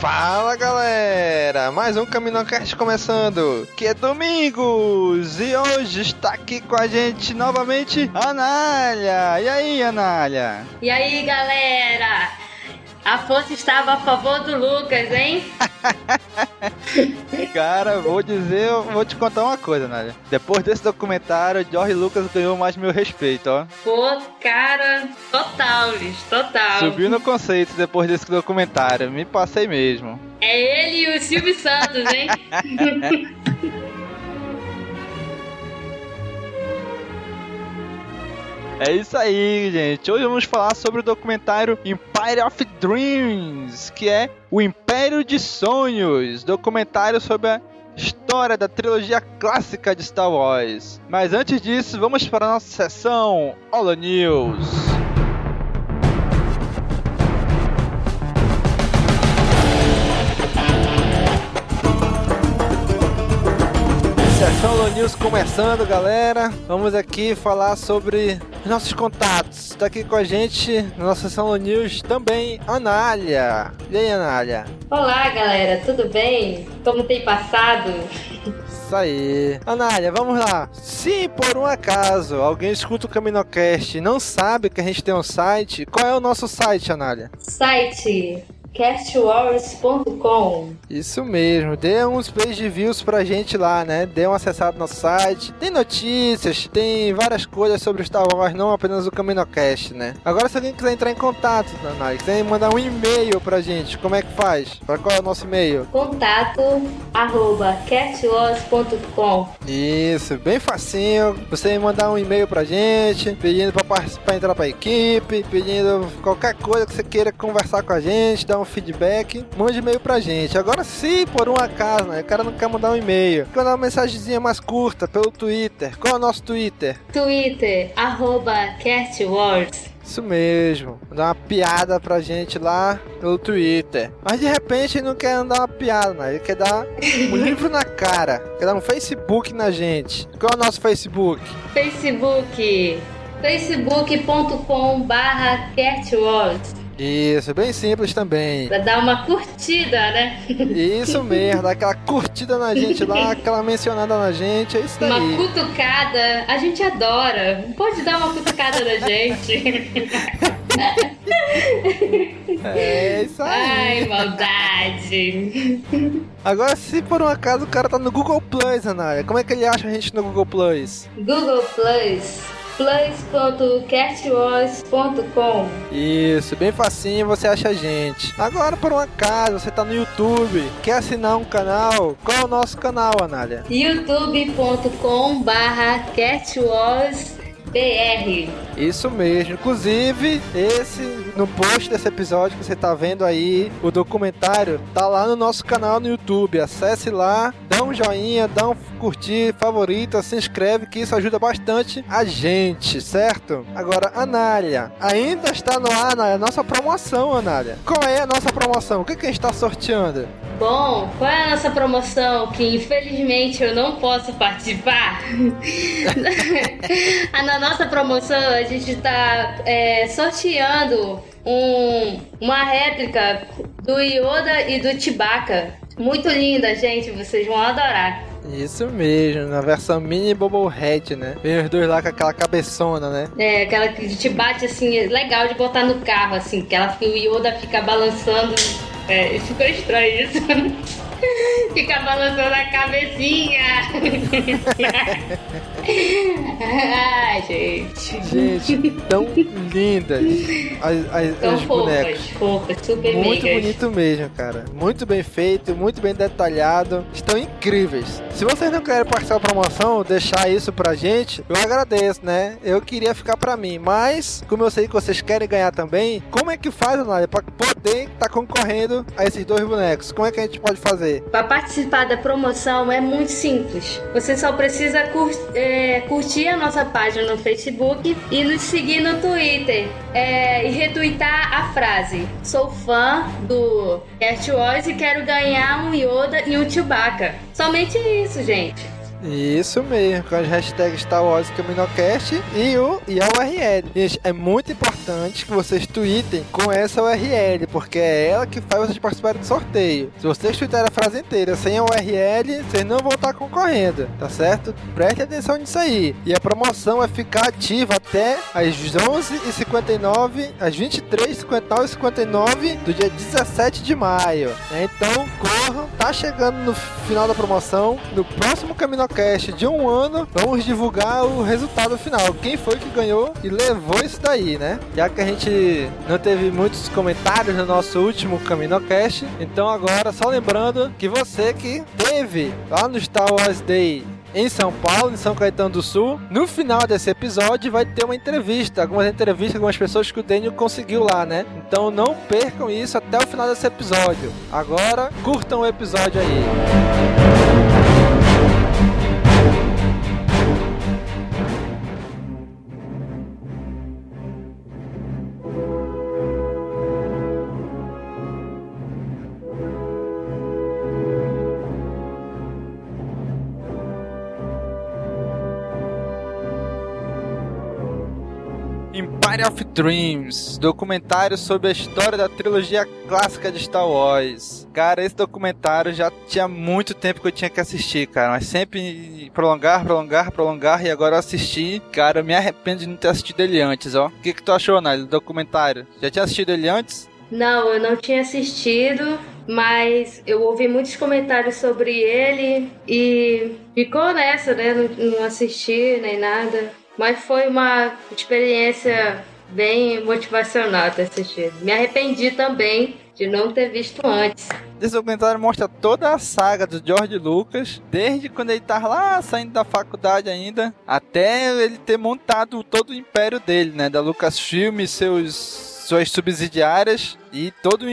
Fala galera, mais um CaminoCast começando, que é Domingos, e hoje está aqui com a gente novamente Anália. E aí, Anália? E aí, galera? A força estava a favor do Lucas, hein? Cara, vou dizer, vou te contar uma coisa, Nádia. Depois desse documentário, George Lucas ganhou mais meu respeito, ó. Pô, cara, total, Liz, total. Subiu no conceito depois desse documentário, me passei mesmo. É ele e o Silvio Santos, hein? É isso aí, gente. Hoje vamos falar sobre o documentário Empire of Dreams, que é o Império de Sonhos, documentário sobre a história da trilogia clássica de Star Wars. Mas antes disso, vamos para a nossa sessão Holo News. News começando, galera. Vamos aqui falar sobre nossos contatos. Está aqui com a gente na nossa Holo News também Anália. E aí, Anália? Olá, galera, tudo bem? Como tem passado? Isso aí. Anália, vamos lá. Se por um acaso alguém escuta o Caminocast e não sabe que a gente tem um site, qual é o nosso site, Anália? Site castwars.com Isso mesmo, dê uns page views pra gente lá, né? Dê um acessado no nosso site. Tem notícias, tem várias coisas sobre Star Wars, não apenas o CaminoCast, né? Agora, se alguém quiser entrar em contato, Nanai, quiser mandar um e-mail pra gente, como é que faz? Pra qual é o nosso e-mail? Contato arroba castwars.com Isso, bem facinho. Você mandar um e-mail pra gente, pedindo pra participar, entrar pra equipe, pedindo qualquer coisa que você queira conversar com a gente, dar um feedback, mande e-mail pra gente. Agora, se por um acaso, né, o cara não quer mandar um e-mail, quer mandar uma mensagenzinha mais curta pelo Twitter. Qual é o nosso Twitter? Twitter arroba castwars Isso mesmo, mandar uma piada pra gente lá pelo Twitter. Mas de repente ele não quer dar uma piada, né? Ele quer dar um livro na cara, quer dar um Facebook na gente. Qual é o nosso Facebook? Facebook facebook.com barra Isso, bem simples também. Pra dar uma curtida, né? Isso mesmo, dar aquela curtida na gente lá, aquela mencionada na gente, é isso Uma aí. cutucada, a gente adora. Pode dar uma cutucada na gente. É isso aí. Ai, maldade. Agora, se por um acaso o cara tá no Google Plus, Anália, como é que ele acha a gente no Google Plus? Google Plus, plus.castwars.com Isso, bem facinho você acha a gente. Agora, por um acaso, você tá no YouTube, quer assinar um canal, qual é o nosso canal, Anália? youtube.com barra castwarsbr Isso mesmo. Inclusive, esse no post desse episódio que você tá vendo aí, o documentário tá lá no nosso canal no YouTube. Acesse lá, dá um joinha, dá um curtir, favorita, se inscreve que isso ajuda bastante a gente, certo? Agora, Anália, ainda está no ar Anália, a nossa promoção, Anália. Qual é a nossa promoção? O que, que a gente está sorteando? Bom, qual é a nossa promoção que infelizmente eu não posso participar? Na nossa promoção a gente está sorteando um- uma réplica do Yoda e do Chewbacca. Muito linda, gente, vocês vão adorar. Isso mesmo, na versão mini Bobblehead, né? Vem os dois lá com aquela cabeçona, né? É, aquela que te bate assim, é legal de botar no carro, assim, que ela, o Yoda fica balançando. É, ficou estranho isso. Fica balançando a cabecinha. Ai, gente. Gente, tão lindas as, as, São os fofas, bonecos. fofas, super Muito megas. bonito mesmo, cara. Muito bem feito, muito bem detalhado. Estão incríveis. Se vocês não querem participar da promoção, deixar isso pra gente, eu agradeço, né? Eu queria ficar pra mim, mas como eu sei que vocês querem ganhar também, como é que faz, Anália, pra poder estar concorrendo a esses dois bonecos? Como é que a gente pode fazer? Para participar da promoção é muito simples. Você só precisa cur- é, é, curtir a nossa página no Facebook e nos seguir no Twitter é, e retweetar a frase: Sou fã do Cast Wars e quero ganhar um Yoda e um Chewbacca. Somente isso, gente. Isso mesmo, com as hashtags Star Wars Caminocast e, o, e a URL. Gente, é muito importante que vocês tweetem com essa URL, porque é ela que faz vocês participarem do sorteio. Se vocês tweetarem a frase inteira sem a URL, vocês não vão estar concorrendo, tá certo? Preste atenção nisso aí. E a promoção vai ficar ativa até às 11h59, às 23h59 e 59 do dia 17 de maio. Então, corram, tá chegando no final da promoção. No próximo Caminocast Cast de um ano, vamos divulgar o resultado final. Quem foi que ganhou e levou isso daí, né? Já que a gente não teve muitos comentários no nosso último CaminoCast, então agora só lembrando que você que teve lá no Star Wars Day em São Paulo, em São Caetano do Sul. No final desse episódio vai ter uma entrevista, algumas entrevistas, algumas pessoas que o Daniel conseguiu lá, né? Então não percam isso até o final desse episódio. Agora curtam o episódio aí. Empire of Dreams, documentário sobre a história da trilogia clássica de Star Wars. Cara, esse documentário já tinha muito tempo que eu tinha que assistir, cara, mas sempre prolongar, prolongar, prolongar e agora eu assisti. Cara, eu me arrependo de não ter assistido ele antes, ó. O que que tu achou, Nélio, do documentário? Já tinha assistido ele antes? Não, eu não tinha assistido, mas eu ouvi muitos comentários sobre ele e ficou nessa, né? Não, não assisti nem nada. Mas foi uma experiência bem motivacional ter assistido. Me arrependi também de não ter visto antes. Esse documentário mostra toda a saga do George Lucas, desde quando ele estava lá saindo da faculdade ainda, até ele ter montado todo o império dele, né? Da Lucasfilm e seus suas subsidiárias e toda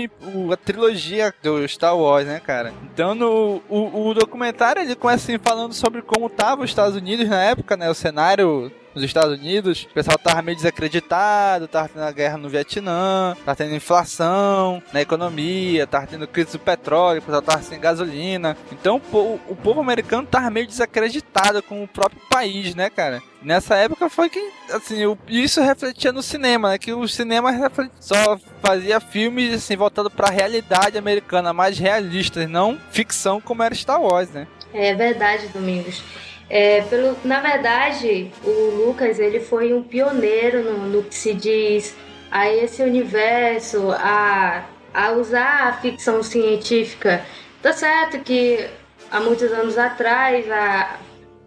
a trilogia do Star Wars, né, cara? Então, no, o, o documentário ele começa assim, falando sobre como tava os Estados Unidos na época, né? O cenário nos Estados Unidos, o pessoal tava meio desacreditado, tava tendo a guerra no Vietnã, tava tendo inflação na economia, tava tendo crise do petróleo, o pessoal tava sem gasolina. Então o, o povo americano tava meio desacreditado com o próprio país, né, cara? Nessa época foi que, assim, isso refletia no cinema, né? Que o cinema só fazia filmes, assim, voltado pra realidade americana, mais realistas, não ficção como era Star Wars, né? É verdade, Domingos. É, pelo, na verdade, o Lucas ele foi um pioneiro no, no que se diz a esse universo, a, a usar a ficção científica. Tá certo que há muitos anos atrás a,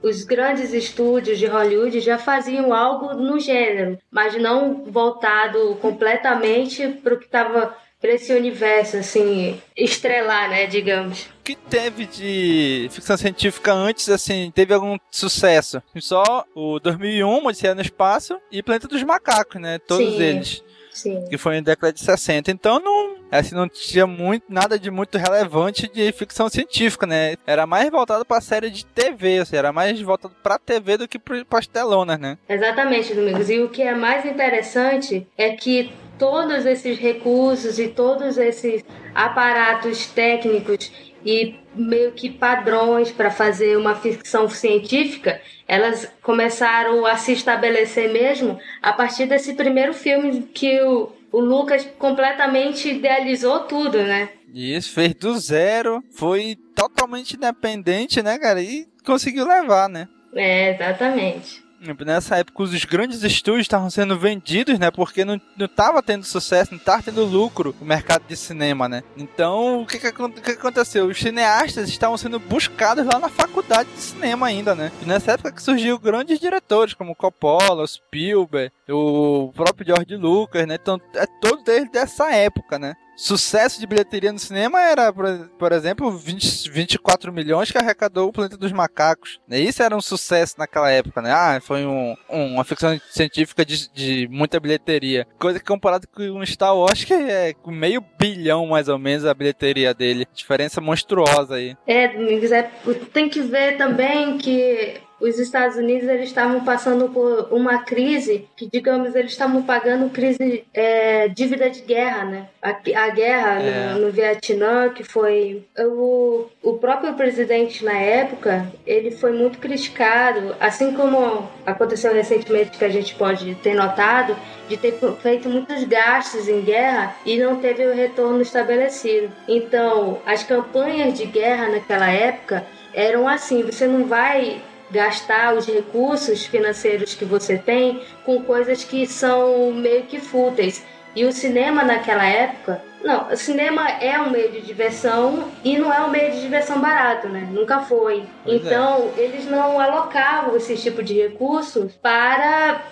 os grandes estúdios de Hollywood já faziam algo no gênero, mas não voltado completamente para o que estava para esse universo, assim, estrelar, né, digamos. Que teve de ficção científica antes, assim, teve algum sucesso? Só o 2001, Odisseia no Espaço e Planeta dos Macacos, né, todos Sim. eles. Sim. Que foi em década de 60. Então não, assim, não tinha muito, nada de muito relevante de ficção científica, né? Era mais voltado para série de TV, ou seja, era mais voltado para TV do que para as telonas, né? Exatamente, Domingos. E o que é mais interessante é que todos esses recursos e todos esses aparatos técnicos e meio que padrões para fazer uma ficção científica, elas começaram a se estabelecer mesmo a partir desse primeiro filme que o, o Lucas completamente idealizou tudo, né? Isso, fez do zero, foi totalmente independente, né, cara? E conseguiu levar, né? É, exatamente. Nessa época, os grandes estúdios estavam sendo vendidos, né? Porque não, não tava tendo sucesso, não tava tendo lucro o mercado de cinema, né? Então, o que que, que aconteceu? Os cineastas estavam sendo buscados lá na faculdade de cinema ainda, né? E nessa época que surgiu grandes diretores, como Coppola, Spielberg, o próprio George Lucas, né? Então, é todo desde dessa época, né? Sucesso de bilheteria no cinema era, por, por exemplo, 20, 24 milhões que arrecadou o Planeta dos Macacos. Isso era um sucesso naquela época, né? Ah, foi um, um, uma ficção científica de, de, muita bilheteria. Coisa que comparado com Star Wars, que é meio bilhão mais ou menos a bilheteria dele. Diferença monstruosa aí. É, é, tem que ver também que os Estados Unidos eles estavam passando por uma crise que, digamos, eles estavam pagando crise é, dívida de guerra, né? A, a guerra é. no, no, Vietnã, que foi o, o próprio presidente na época, ele foi muito criticado, assim como aconteceu recentemente que a gente pode ter notado, de ter feito muitos gastos em guerra e não teve o retorno estabelecido. Então, as campanhas de guerra naquela época eram assim: você não vai gastar os recursos financeiros que você tem com coisas que são meio que fúteis. E o cinema naquela época, não, o cinema é um meio de diversão e não é um meio de diversão barato, né? Nunca foi. Pois é. então, é. eles não alocavam esse tipo de recursos para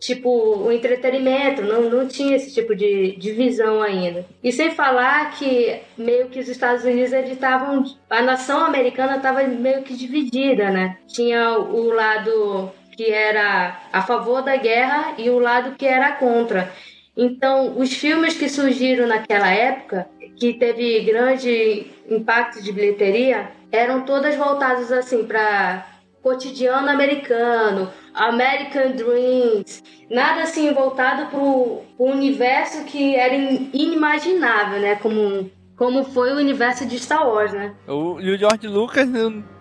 tipo o entretenimento, não, não tinha esse tipo de divisão ainda. E sem falar que meio que os Estados Unidos eles estavam a nação americana estava meio que dividida, né? Tinha o lado que era a favor da guerra e o lado que era contra. Então, os filmes que surgiram naquela época, que teve grande impacto de bilheteria, eram todas voltadas assim para cotidiano americano, American Dreams, nada assim voltado para o universo que era inimaginável, né? Como, como foi o universo de Star Wars, né? O, e o George Lucas,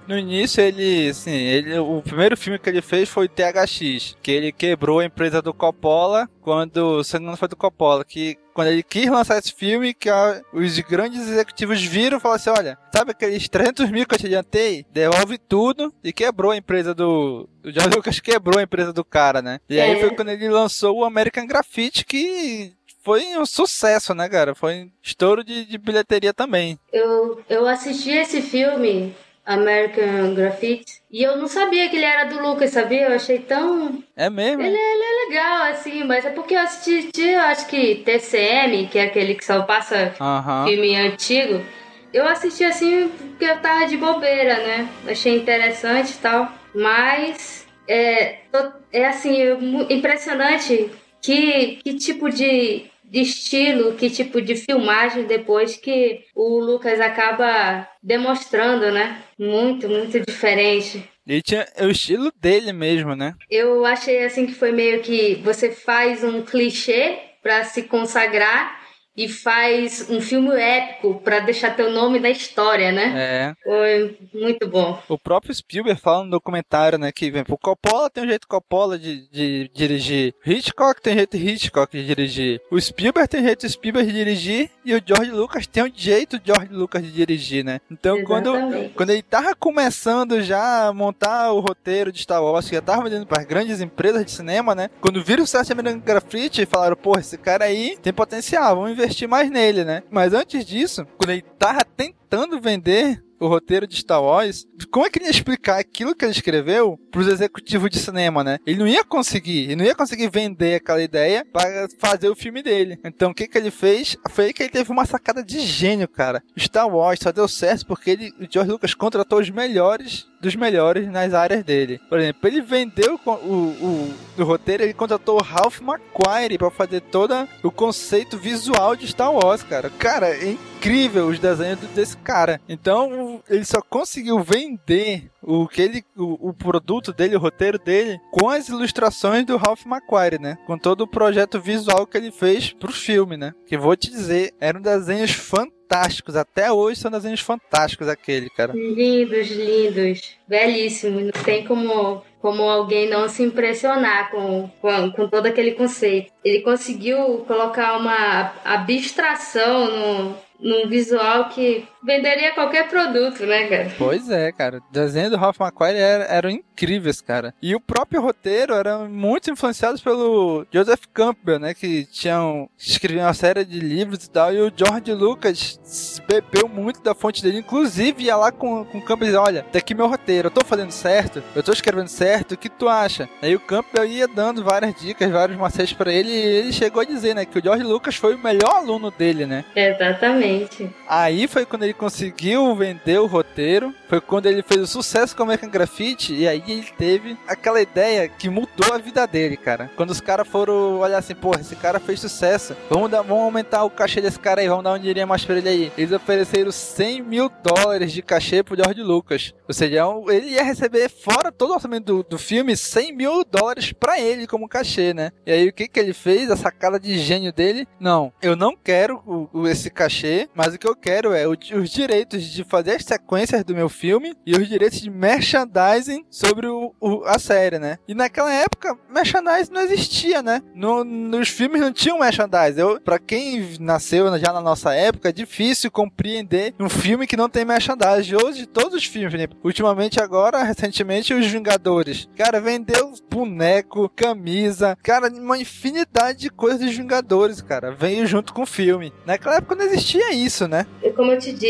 no, início, ele, assim, ele, o primeiro filme que ele fez foi o THX, que ele quebrou a empresa do Coppola quando, se não foi do Coppola, que quando ele quis lançar esse filme, que a, os grandes executivos viram e falaram assim: olha, sabe aqueles 300 mil que eu te adiantei? Devolve tudo e quebrou a empresa do. O George Lucas quebrou a empresa do cara, né? E é. aí foi quando ele lançou o American Graffiti, que foi um sucesso, né, cara? Foi um estouro de, de bilheteria também. Eu, eu assisti esse filme American Graffiti. E eu não sabia que ele era do Lucas, sabia? Eu achei tão. É mesmo? Ele, ele é legal, assim, mas é porque eu assisti, eu acho que TCM, que é aquele que só passa filme antigo. Eu assisti assim porque eu tava de bobeira, né? Achei interessante e tal. Mas é, é assim, impressionante que, que tipo de de estilo, que tipo de filmagem depois que o Lucas acaba demonstrando, né? Muito, muito diferente. E tinha o estilo dele mesmo, né? Eu achei assim que foi meio que você faz um clichê para se consagrar e faz um filme épico para deixar teu nome na história, né? É. Foi muito bom. O próprio Spielberg fala no documentário, né, que vem, o Coppola tem um jeito Coppola de, de dirigir, Hitchcock tem um jeito Hitchcock de dirigir, o Spielberg tem um jeito Spielberg de dirigir e o George Lucas tem um jeito George Lucas de dirigir, né? Então, quando, quando ele tava começando já a montar o roteiro de Star Wars, que já tava vendendo para grandes empresas de cinema, né? Quando viram o Seth American Graffiti, falaram, pô, esse cara aí tem potencial, vamos investir investir mais nele, né? Mas antes disso, quando ele tava tentando vender o roteiro de Star Wars, como é que ele ia explicar aquilo que ele escreveu para os executivos de cinema, né? Ele não ia conseguir, ele não ia conseguir vender aquela ideia para fazer o filme dele. Então, o que que ele fez? Foi que ele teve uma sacada de gênio, cara. Star Wars só deu certo porque ele, o George Lucas contratou os melhores dos melhores nas áreas dele. Por exemplo, ele vendeu o, o, o roteiro, ele contratou o Ralph McQuarrie para fazer todo o conceito visual de Star Wars, cara. Cara, é incrível os desenhos desse cara. Então, ele só conseguiu vender o que ele, o, o, produto dele, o roteiro dele, com as ilustrações do Ralph McQuarrie, né? Com todo o projeto visual que ele fez pro filme, né? Que vou te dizer, eram desenhos fantásticos. Até hoje são desenhos fantásticos aquele, cara. Lindos, lindos. Belíssimos. Não tem como como alguém não se impressionar com, com, com, todo aquele conceito. Ele conseguiu colocar uma abstração no, num visual que venderia qualquer produto, né, cara? Pois é, cara. O desenho do Ralph McQuarrie era, eram incríveis, cara. E o próprio roteiro era muito influenciado pelo Joseph Campbell, né, que tinham escrevido uma série de livros e tal, e o George Lucas bebeu muito da fonte dele, inclusive ia lá com, com o Campbell e dizia, olha, tá aqui meu roteiro, eu tô fazendo certo, eu tô escrevendo certo, o que tu acha? Aí o Campbell ia dando várias dicas, vários macetes para ele, e ele chegou a dizer, né, que o George Lucas foi o melhor aluno dele, né? Exatamente. Aí foi quando ele conseguiu vender o roteiro, foi quando ele fez o sucesso com o American Graffiti, e aí ele teve aquela ideia que mudou a vida dele, cara. Quando os caras foram olhar assim, porra, esse cara fez sucesso, vamos, dar, vamos aumentar o cachê desse cara aí, vamos dar um dinheiro mais pra ele aí. Eles ofereceram 100 mil dólares de cachê pro George Lucas. Ou seja, é ele ia receber, fora todo o orçamento do, do filme, 100 mil dólares pra ele como cachê, né? E aí o que que ele fez? A sacada de gênio dele? Não, eu não quero o, o, esse cachê, mas o que eu quero é o, os direitos de fazer as sequências do meu filme e os direitos de merchandising sobre o, a série, né? E naquela época, merchandising não existia, né? No, nos filmes não tinham merchandising. Eu, pra quem nasceu já na nossa época, é difícil compreender um filme que não tem merchandising. Hoje, todos os filmes, né? ultimamente agora, recentemente, os Vingadores. Cara, vendeu boneco, camisa, cara, uma infinidade de coisas dos Vingadores, cara. Veio junto com o filme. Naquela época não existia isso, né? Como eu te disse,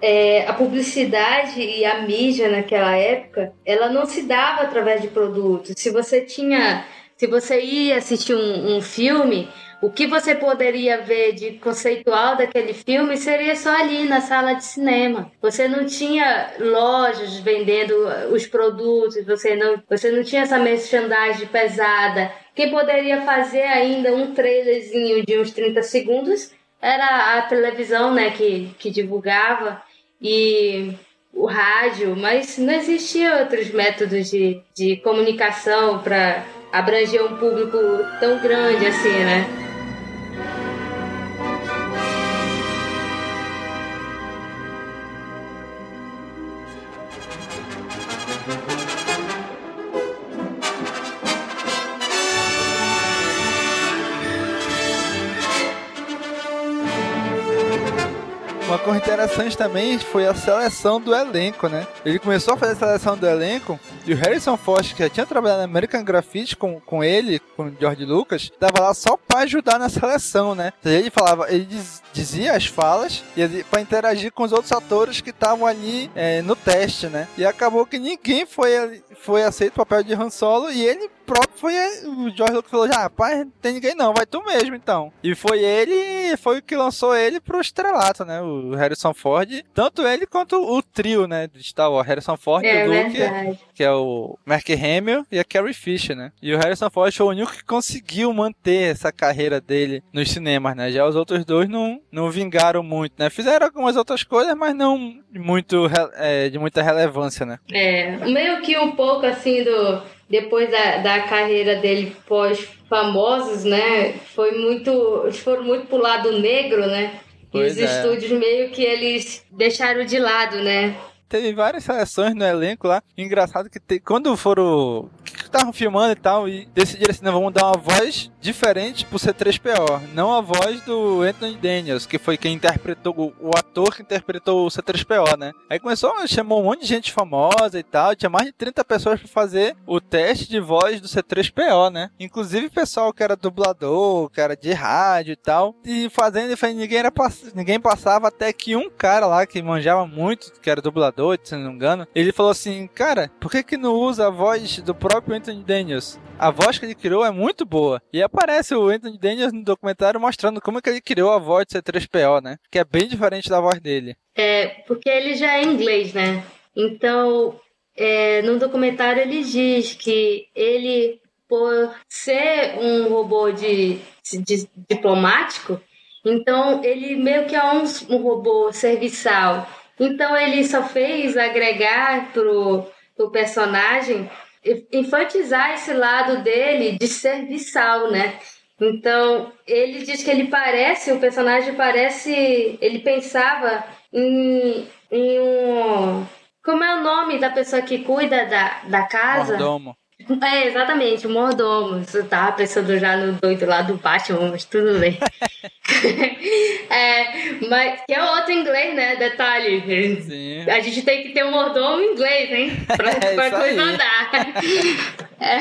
é, a publicidade e a mídia naquela época, ela não se dava através de produtos. Se você tinha, se você ia assistir um, um filme, o que você poderia ver de conceitual daquele filme seria só ali na sala de cinema. Você não tinha lojas vendendo os produtos, você não, você não tinha essa merchandising pesada. Quem poderia fazer ainda um trailerzinho de uns 30 segundos era a televisão, né, que, que divulgava e o rádio, mas não existia outros métodos de, de comunicação para abranger um público tão grande assim, né? Coisa também foi a seleção do elenco, né? Ele começou a fazer a seleção do elenco e o Harrison Ford, que já tinha trabalhado na American Graffiti com, com ele, com o George Lucas, tava lá só pra ajudar na seleção, né? Ele falava, ele diz, dizia as falas e para interagir com os outros atores que estavam ali é, no teste, né? E acabou que ninguém foi, foi aceito o papel de Han Solo e ele próprio foi o George Lucas falou: já, rapaz, não tem ninguém não, vai tu mesmo então. E foi ele, foi o que lançou ele pro estrelato, né? O Harrison Ford, tanto ele quanto o trio, né? De Star Wars, Harrison Ford, é, o Luke, que é o Mark Hamill e a Carrie Fisher, né? E o Harrison Ford foi o único que conseguiu manter essa carreira dele nos cinemas, né? Já os outros dois não, não vingaram muito, né? Fizeram algumas outras coisas, mas não muito é, de muita relevância, né? É, meio que um pouco assim do depois da, da carreira dele pós-famosos, né? Foi muito. Eles foram muito pro lado negro, né? Pois e os é. estúdios meio que eles deixaram de lado, né? Teve várias seleções no elenco lá. Engraçado que te, quando foram estavam filmando e tal, e decidiram assim, vamos dar uma voz diferente pro C3PO, não a voz do Anthony Daniels, que foi quem interpretou, o, o ator que interpretou o C3PO, né? Aí começou, chamou um monte de gente famosa e tal, tinha mais de 30 pessoas para fazer o teste de voz do C3PO, né? Inclusive pessoal que era dublador, que era de rádio e tal, e fazendo, e ninguém, era, ninguém passava até que um cara lá que manjava muito, que era dublador, se não me engano, ele falou assim, cara, por que que não usa a voz do próprio Anthony Daniels. A voz que ele criou é muito boa. E aparece o Anthony Daniels no documentário mostrando como é que ele criou a voz de C3PO, né? Que é bem diferente da voz dele. É, porque ele já é inglês, né? Então, é, no documentário ele diz que ele, por ser um robô de, de diplomático, então ele meio que é um, um robô serviçal. Então ele só fez agregar pro, pro personagem enfatizar esse lado dele de serviçal, né? Então, ele diz que ele parece, o personagem parece, ele pensava em, em um... Como é o nome da pessoa que cuida da, da casa? Mordomo. É, exatamente, o mordomo. Você tava pensando já no doido lá do Batman, mas tudo bem. é, mas que é outro inglês, né? Detalhe. Sim. A gente tem que ter um mordomo inglês, hein? Pra, é pra coisa andar. É,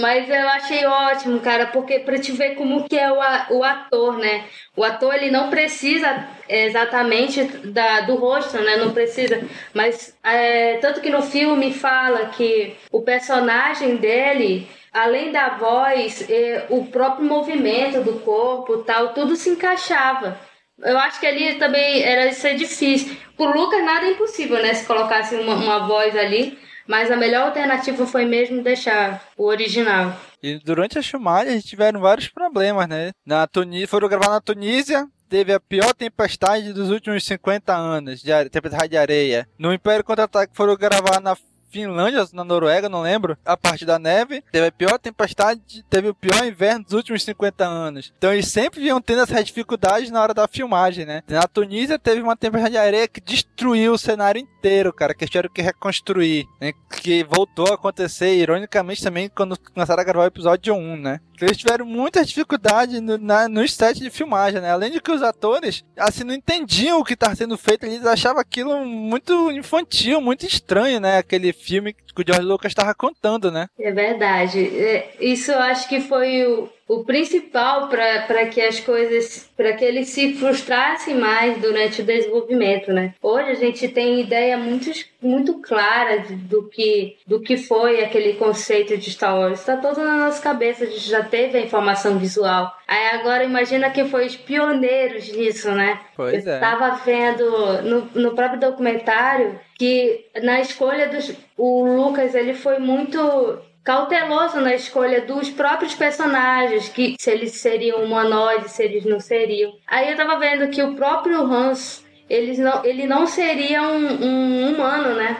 mas eu achei ótimo, cara, porque pra te ver como que é o, o ator, né? O ator, ele não precisa exatamente da, do rosto, né? Não precisa. Mas é, tanto que no filme fala que o personagem dele, além da voz, o próprio movimento do corpo tal, tudo se encaixava. Eu acho que ali também era ser difícil. Por Lucas nada é impossível, né? Se colocasse uma, uma voz ali. Mas a melhor alternativa foi mesmo deixar o original. E durante a filmagem tiveram vários problemas, né? Na Tunísia, foram gravar na Tunísia, teve a pior tempestade dos últimos 50 anos, de tempestade de areia. No Império Contra-Ataque foram gravar na Finlândia, na Noruega, não lembro, a parte da neve. Teve a pior tempestade, teve o pior inverno dos últimos 50 anos. Então eles sempre vinham tendo essas dificuldades na hora da filmagem, né? Na Tunísia teve uma tempestade de areia que destruiu o cenário inteiro, cara, que tiveram que reconstruir, né? Que voltou a acontecer, ironicamente, também quando começaram a gravar o episódio 1, né? Eles tiveram muita dificuldade no, na, no set de filmagem, né? Além de que os atores, assim, não entendiam o que estava sendo feito, eles achavam aquilo muito infantil, muito estranho, né? Aquele filme que o George Lucas estava contando, né? É verdade. É, isso eu acho que foi o, o principal para que as coisas, para que eles se frustrassem mais durante o desenvolvimento, né? Hoje a gente tem ideia muito, muito clara do que, do que foi aquele conceito de Star Wars. Está todo na nossa cabeça, a gente já teve a informação visual. Aí agora imagina que foi os pioneiros nisso, né? Pois Eu é. estava vendo no, no próprio documentário que na escolha dos o Lucas ele foi muito cauteloso na escolha dos próprios personagens, que se eles seriam humanoides, se eles não seriam. Aí eu tava vendo que o próprio Hans, eles não, ele não seria um, um humano, né?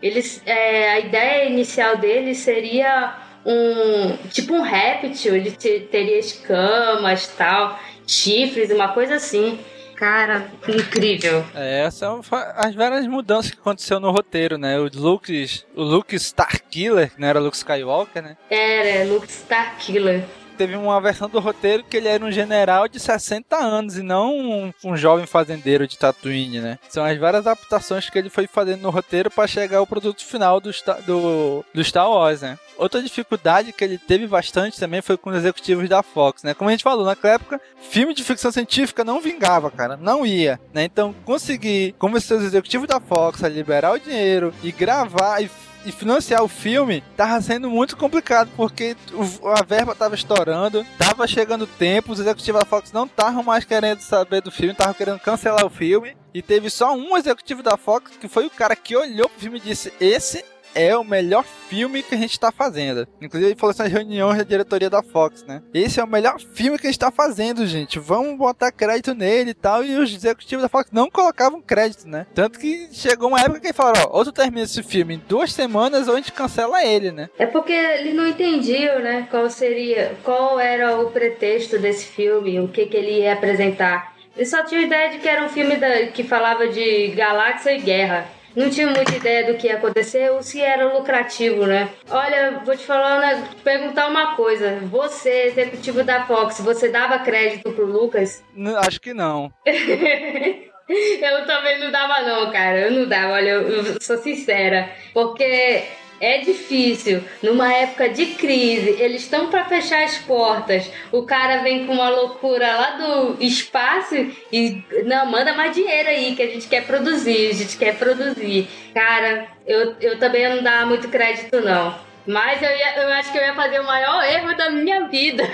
Eles, é, a ideia inicial dele seria um tipo um réptil, ele te- teria escamas, tal, chifres, uma coisa assim. Cara, incrível. É, essas são fa- as várias mudanças que aconteceu no roteiro, né? O Luke, o Luke Starkiller, que não era Luke Skywalker, né? Era Luke Starkiller. Teve uma versão do roteiro que ele era um general de 60 anos e não um, um jovem fazendeiro de Tatooine, né? São as várias adaptações que ele foi fazendo no roteiro para chegar ao produto final do, do, do Star Wars, né? Outra dificuldade que ele teve bastante também foi com os executivos da Fox, né? Como a gente falou, naquela época, filme de ficção científica não vingava, cara. Não ia, né? Então, conseguir convencer os executivos da Fox a liberar o dinheiro e gravar e e financiar o filme tava sendo muito complicado, porque a verba tava estourando, tava chegando tempo, os executivos da Fox não estavam mais querendo saber do filme, estavam querendo cancelar o filme, e teve só um executivo da Fox, que foi o cara que olhou pro filme e disse, esse é o melhor filme que a gente tá fazendo. Inclusive, ele falou isso nas reuniões da diretoria da Fox, né? Esse é o melhor filme que a gente tá fazendo, gente. Vamos botar crédito nele e tal. E os executivos da Fox não colocavam crédito, né? Tanto que chegou uma época que eles falaram, ó, ou tu termina esse filme em duas semanas ou a gente cancela ele, né? É porque eles não entendiam, né, qual seria, qual era o pretexto desse filme, o que, que ele ia apresentar. Eles só tinham ideia de que era um filme da- que falava de galáxia e guerra. Não tinha muita ideia do que ia acontecer ou se era lucrativo, né? Olha, vou te falar, né, perguntar uma coisa. Você, executivo da Fox, você dava crédito pro Lucas? Acho que não. Eu também não dava não, cara. Eu não dava, olha, eu, eu sou sincera. Porque é difícil. Numa época de crise, eles estão para fechar as portas. O cara vem com uma loucura lá do espaço e não, manda mais dinheiro aí que a gente quer produzir, a gente quer produzir. Cara, eu, eu também não dava muito crédito não. Mas eu, ia, eu acho que eu ia fazer o maior erro da minha vida.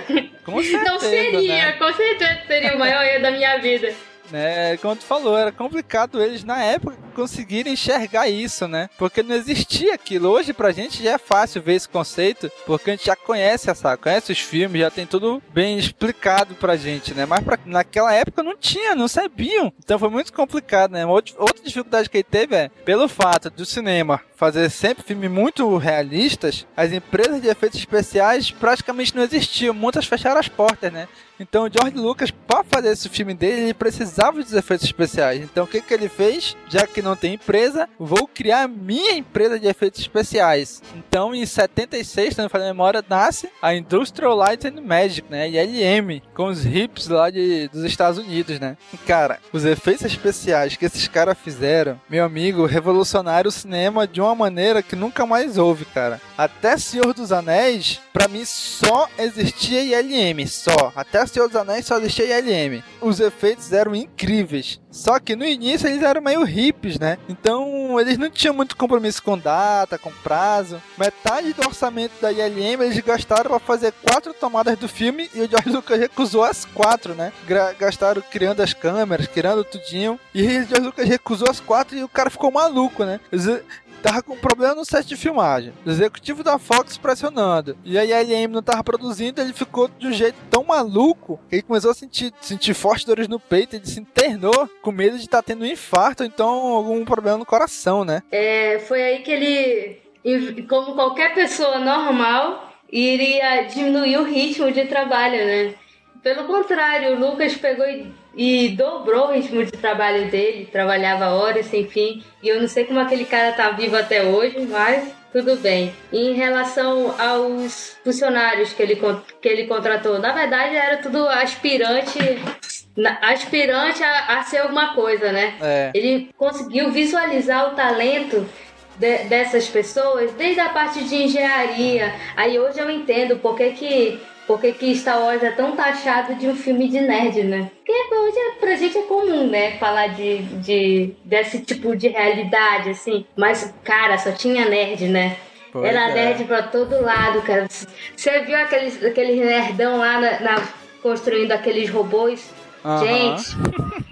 Com certeza, Não seria, né? com certeza seria o maior erro da minha vida. Né? Como tu falou, era complicado eles na época conseguirem enxergar isso, né? Porque não existia aquilo. Hoje pra gente já é fácil ver esse conceito, porque a gente já conhece essa, conhece os filmes, já tem tudo bem explicado pra gente, né? Mas pra, naquela época não tinha, não sabiam. Então foi muito complicado, né? Outra outra dificuldade que ele teve é, pelo fato do cinema fazer sempre filmes muito realistas, as empresas de efeitos especiais praticamente não existiam, muitas fecharam as portas, né? Então o George Lucas, para fazer esse filme dele, ele precisava dos efeitos especiais. Então o que, que ele fez? Já que não tem empresa, vou criar a minha empresa de efeitos especiais. Então em 76, se não me memória, nasce a Industrial Light and Magic, né? ILM, com os hips lá de, dos Estados Unidos, né? Cara, os efeitos especiais que esses caras fizeram, meu amigo, revolucionaram o cinema de uma maneira que nunca mais houve, cara. Até Senhor dos Anéis Pra mim só existia ILM, só. Até Senhor dos Anéis só existia ILM. Os efeitos eram incríveis. Só que no início eles eram meio hippies, né? Então eles não tinham muito compromisso com data, com prazo. Metade do orçamento da ILM eles gastaram para fazer quatro tomadas do filme e o George Lucas recusou as quatro, né? Gastaram criando as câmeras, criando tudinho. E o George Lucas recusou as quatro e o cara ficou maluco, né? Tava com problema no set de filmagem. O executivo da Fox pressionando. E a ILM não tava produzindo, ele ficou de um jeito tão maluco que ele começou a sentir, sentir fortes dores no peito, ele se internou com medo de estar tá tendo um infarto, então algum problema no coração, né? É, foi aí que ele, como qualquer pessoa normal, iria diminuir o ritmo de trabalho, né? Pelo contrário, o Lucas pegou e, e, dobrou o ritmo de trabalho dele, trabalhava horas sem fim, e eu não sei como aquele cara tá vivo até hoje, mas tudo bem. em relação aos funcionários que ele, que ele contratou, na verdade era tudo aspirante aspirante a, a ser alguma coisa, né? É. Ele conseguiu visualizar o talento de, dessas pessoas desde a parte de engenharia. Aí hoje eu entendo porque que porque que Star Wars é tão taxado de um filme de nerd, né? Porque hoje é, pra gente é comum, né? Falar de, de desse tipo de realidade, assim. Mas, cara, só tinha nerd, né? Pois Era é. nerd pra todo lado, cara. Você viu aqueles, aqueles nerdão lá na, na construindo aqueles robôs? Gente,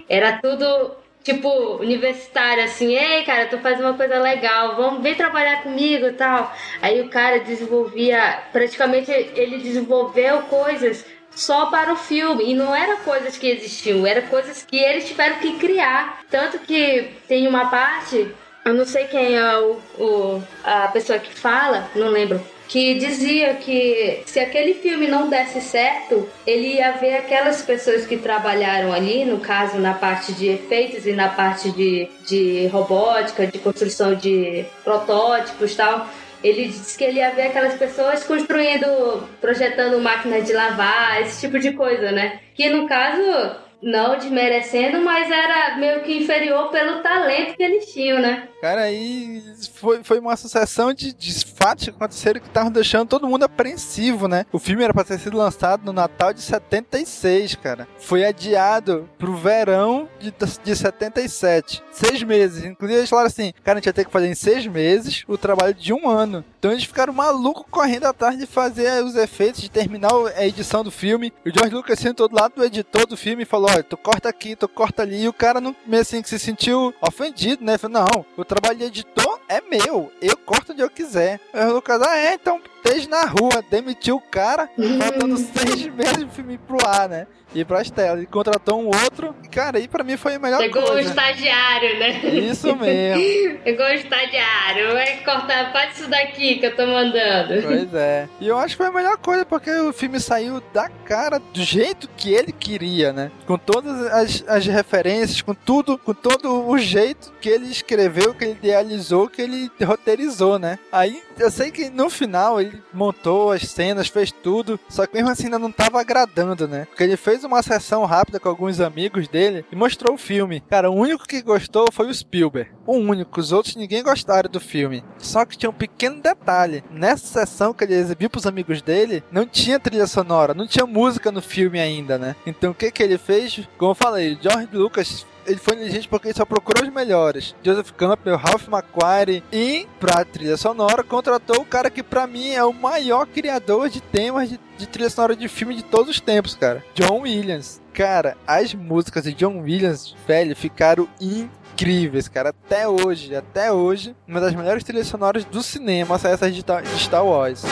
era tudo tipo, universitário, assim, ei, cara, tu faz uma coisa legal, vamos, vem trabalhar comigo e tal. Aí o cara desenvolvia, praticamente ele desenvolveu coisas só para o filme. E não eram coisas que existiam, eram coisas que eles tiveram que criar. Tanto que tem uma parte, eu não sei quem é o, o a pessoa que fala, não lembro que dizia que se aquele filme não desse certo, ele ia ver aquelas pessoas que trabalharam ali, no caso na parte de efeitos e na parte de, de robótica, de construção de protótipos tal. Ele disse que ele ia ver aquelas pessoas construindo, projetando máquinas de lavar, esse tipo de coisa, né? Que no caso não desmerecendo, mas era meio que inferior pelo talento que eles tinham, né? Cara, aí foi, foi uma sucessão de, de fatos que aconteceram que estavam deixando todo mundo apreensivo, né? O filme era pra ter sido lançado no Natal de 76, cara. Foi adiado pro verão de, de 77. Seis meses. Inclusive, eles falaram assim: cara, a gente ia ter que fazer em seis meses o trabalho de um ano. Então eles ficaram malucos correndo atrás de fazer os efeitos, de terminar a edição do filme. O George Lucas sentou do lado do editor do filme e falou: olha, tu corta aqui, tu corta ali. E o cara, não, meio assim, que se sentiu ofendido, né? Falou: não, o trabalho de editor é meu, eu corto onde eu quiser. Aí o Lucas, ah, é, então esteja na rua, demitiu o cara, faltando seis meses de filme pro ar, né? ir pras telas. Ele contratou um outro. E, cara, aí pra mim foi a melhor Pegou coisa. Pegou o estagiário, né? Isso mesmo. Pegou o estagiário. Vai cortar, faz isso daqui que eu tô mandando. Pois é. E eu acho que foi a melhor coisa, porque o filme saiu da cara, do jeito que ele queria, né? Com todas as, as referências, com tudo, com todo o jeito que ele escreveu, que ele idealizou, que ele roteirizou, né? Aí eu sei que no final ele montou as cenas, fez tudo, só que mesmo assim ainda não tava agradando, né? Porque ele fez uma sessão rápida com alguns amigos dele e mostrou o filme. Cara, o único que gostou foi o Spielberg. O único, os outros ninguém gostaram do filme. Só que tinha um pequeno detalhe. Nessa sessão que ele exibiu pros amigos dele, não tinha trilha sonora, não tinha música no filme ainda, né? Então o que que ele fez? Como eu falei, George Lucas ele foi inteligente porque ele só procurou os melhores. Joseph Campbell, Ralph McQuarrie e pra trilha sonora contratou o cara que para mim é o maior criador de temas de, de trilha sonora de filme de todos os tempos, cara. John Williams. Cara, as músicas de John Williams, velho, ficaram incríveis, cara. Até hoje, até hoje, uma das melhores trilhas sonoras do cinema, essa de Star Wars.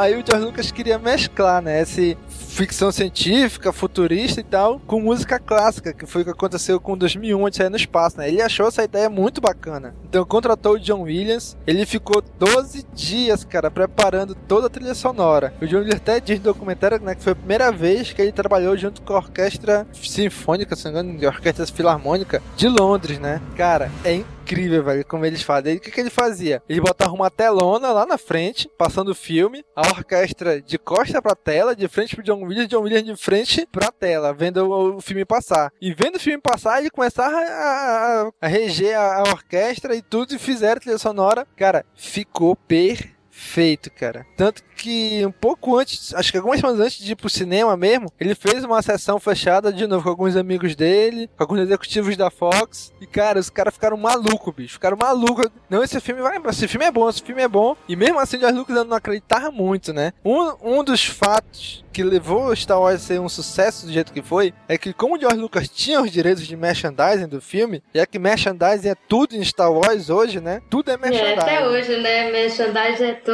Aí o George Lucas queria mesclar, né? Esse ficção científica, futurista e tal, com música clássica, que foi o que aconteceu com 2001, onde saiu no espaço, né? Ele achou essa ideia muito bacana. Então contratou o John Williams, ele ficou 12 dias, cara, preparando toda a trilha sonora. O John Williams até diz no documentário né, que foi a primeira vez que ele trabalhou junto com a orquestra sinfônica, se não me engano, orquestra filarmônica de Londres, né? Cara, é incrível incrível, velho, como eles fazem. O que, que ele fazia? Ele botava uma telona lá na frente, passando o filme, a orquestra de costa pra tela, de frente pro John Williams, John Williams de frente pra tela, vendo o, filme passar. E vendo o filme passar, ele começava a, a, reger a, a, orquestra e tudo, e fizeram trilha sonora. Cara, ficou perfeito feito, cara. Tanto que um pouco antes, acho que algumas semanas antes de ir pro cinema mesmo, ele fez uma sessão fechada de novo com alguns amigos dele, com alguns executivos da Fox. E, cara, os caras ficaram malucos, bicho. Ficaram malucos. Não, esse filme vai. Esse filme é bom, esse filme é bom. E mesmo assim, o George Lucas não acreditava muito, né? Um, um dos fatos que levou Star Wars a ser um sucesso do jeito que foi é que, como o George Lucas tinha os direitos de merchandising do filme, e é que merchandising é tudo em Star Wars hoje, né? Tudo é merchandising. É, até hoje, né? Merchandising é tudo.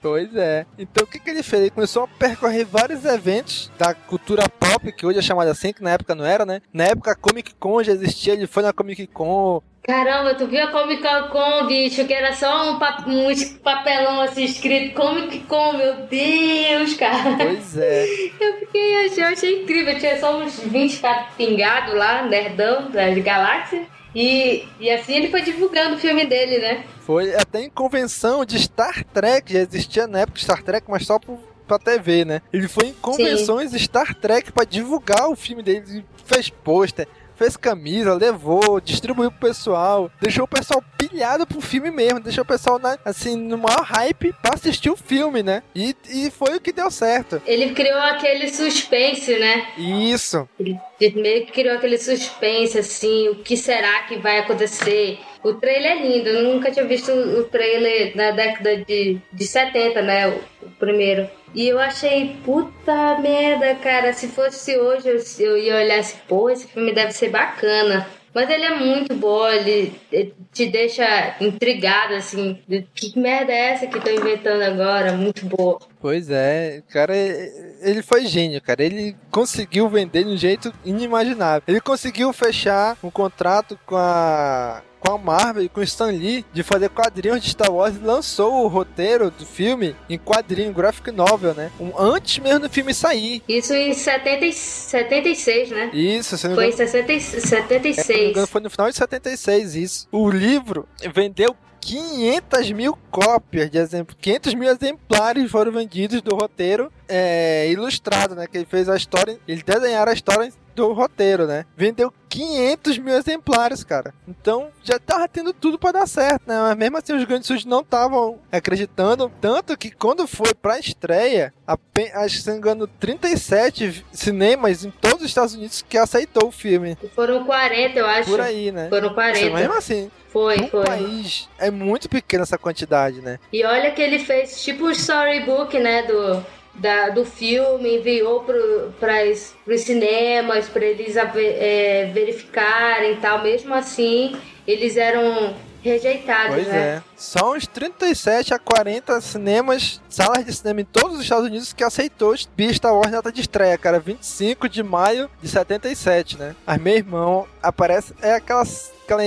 Pois é. Então o que, que ele fez? Ele começou a percorrer vários eventos da cultura pop, que hoje é chamada assim, que na época não era, né? Na época a Comic Con já existia, ele foi na Comic Con, Caramba, tu viu a Comic Con, bicho, que era só um, pap um papelão assim escrito Comic Con, meu Deus, cara. Pois é. Eu fiquei, eu achei incrível, tinha só uns 20 pingados lá, nerdão das galáxias. E, e assim ele foi divulgando o filme dele, né? Foi até em convenção de Star Trek, já existia na época Star Trek, mas só por, pra TV, né? Ele foi em convenções Sim. Star Trek para divulgar o filme dele, fez pôster, fez camisa, levou, distribuiu pro pessoal, deixou o pessoal pilhado pro filme mesmo, deixou o pessoal, na, assim, no maior hype pra assistir o filme, né? E, e foi o que deu certo. Ele criou aquele suspense, né? Isso. Ele meio que criou aquele suspense, assim, o que será que vai acontecer? O trailer é lindo, eu nunca tinha visto o trailer na década de, de 70, né? O, o primeiro. E eu achei, puta merda, cara. Se fosse hoje, eu, eu ia olhar assim, pô, esse filme deve ser bacana. Mas ele é muito bom, ele, ele te deixa intrigado, assim. Que merda é essa que tô inventando agora? Muito boa. Pois é, cara, ele foi gênio, cara. Ele conseguiu vender de um jeito inimaginável. Ele conseguiu fechar um contrato com a com a Marvel e com o Stan Lee de fazer quadrinhos de Star Wars e lançou o roteiro do filme em quadrinho, graphic novel, né? Um, antes mesmo do filme sair. Isso em 70, 76, né? Isso, se Foi em 60, 76. É, foi no final de 76, isso. O livro vendeu 500 mil cópias de exemplo, 500 mil exemplares foram vendidos do roteiro é, ilustrado, né? Que ele fez a história, ele desenharam a história do roteiro, né? Vendeu 500 mil exemplares, cara. Então já tava tendo tudo para dar certo, né? Mas mesmo assim os grandes estúdios não estavam acreditando. Tanto que quando foi pra estreia, acho que se não engano, 37 cinemas em todos os Estados Unidos que aceitou o filme. Foram 40, eu acho. Por aí, né? Foram 40. Mas mesmo assim. Foi, foi. país é muito pequena essa quantidade, né? E olha que ele fez tipo o storybook, né? Do, da, do filme, enviou para os cinemas, para eles é, verificarem e tal. Mesmo assim, eles eram rejeitados, pois né? é. São uns 37 a 40 cinemas, salas de cinema em todos os Estados Unidos que aceitou Star Wars data de estreia, cara. 25 de maio de 77, né? Mas meu irmão aparece. É aquelas aquela,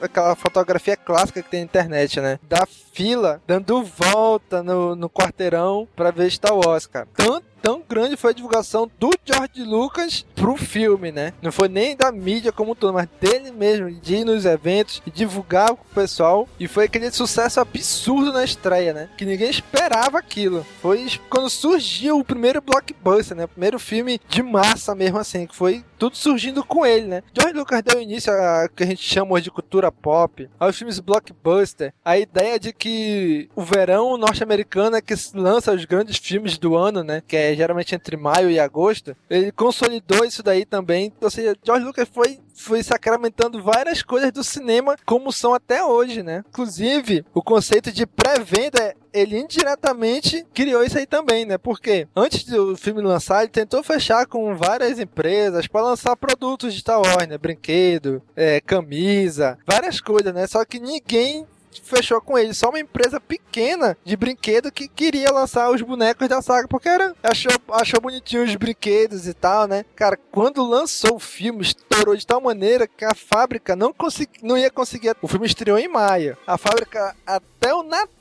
aquela fotografia clássica que tem na internet, né? Da fila dando volta no, no quarteirão pra ver Star Wars, cara. Tanto tão grande foi a divulgação do George Lucas pro filme, né? Não foi nem da mídia como todo, mas dele mesmo, de ir nos eventos e divulgar pro pessoal. E foi aquele sucesso absurdo na estreia, né? Que ninguém esperava aquilo. Foi quando surgiu o primeiro blockbuster, né? O primeiro filme de massa mesmo assim, que foi tudo surgindo com ele, né? George Lucas deu início a que a gente chama de cultura pop, aos filmes blockbuster, a ideia de que o verão norte-americano é que lança os grandes filmes do ano, né? Que é geralmente entre maio e agosto, ele consolidou isso daí também. Ou seja, George Lucas foi foi sacramentando várias coisas do cinema como são até hoje, né? Inclusive, o conceito de pré-venda, ele indiretamente criou isso aí também, né? Porque antes do filme lançar, ele tentou fechar com várias empresas para lançar produtos de Star Wars, né? Brinquedo, é, camisa, várias coisas, né? Só que ninguém fechou com ele só uma empresa pequena de brinquedo que queria lançar os bonecos da saga, porque era, achou, achou bonitinho os brinquedos e tal, né? Cara, quando lançou o filme, estourou de tal maneira que a fábrica não, consegui, não ia conseguir. O filme estreou em maio. A fábrica, até o Natal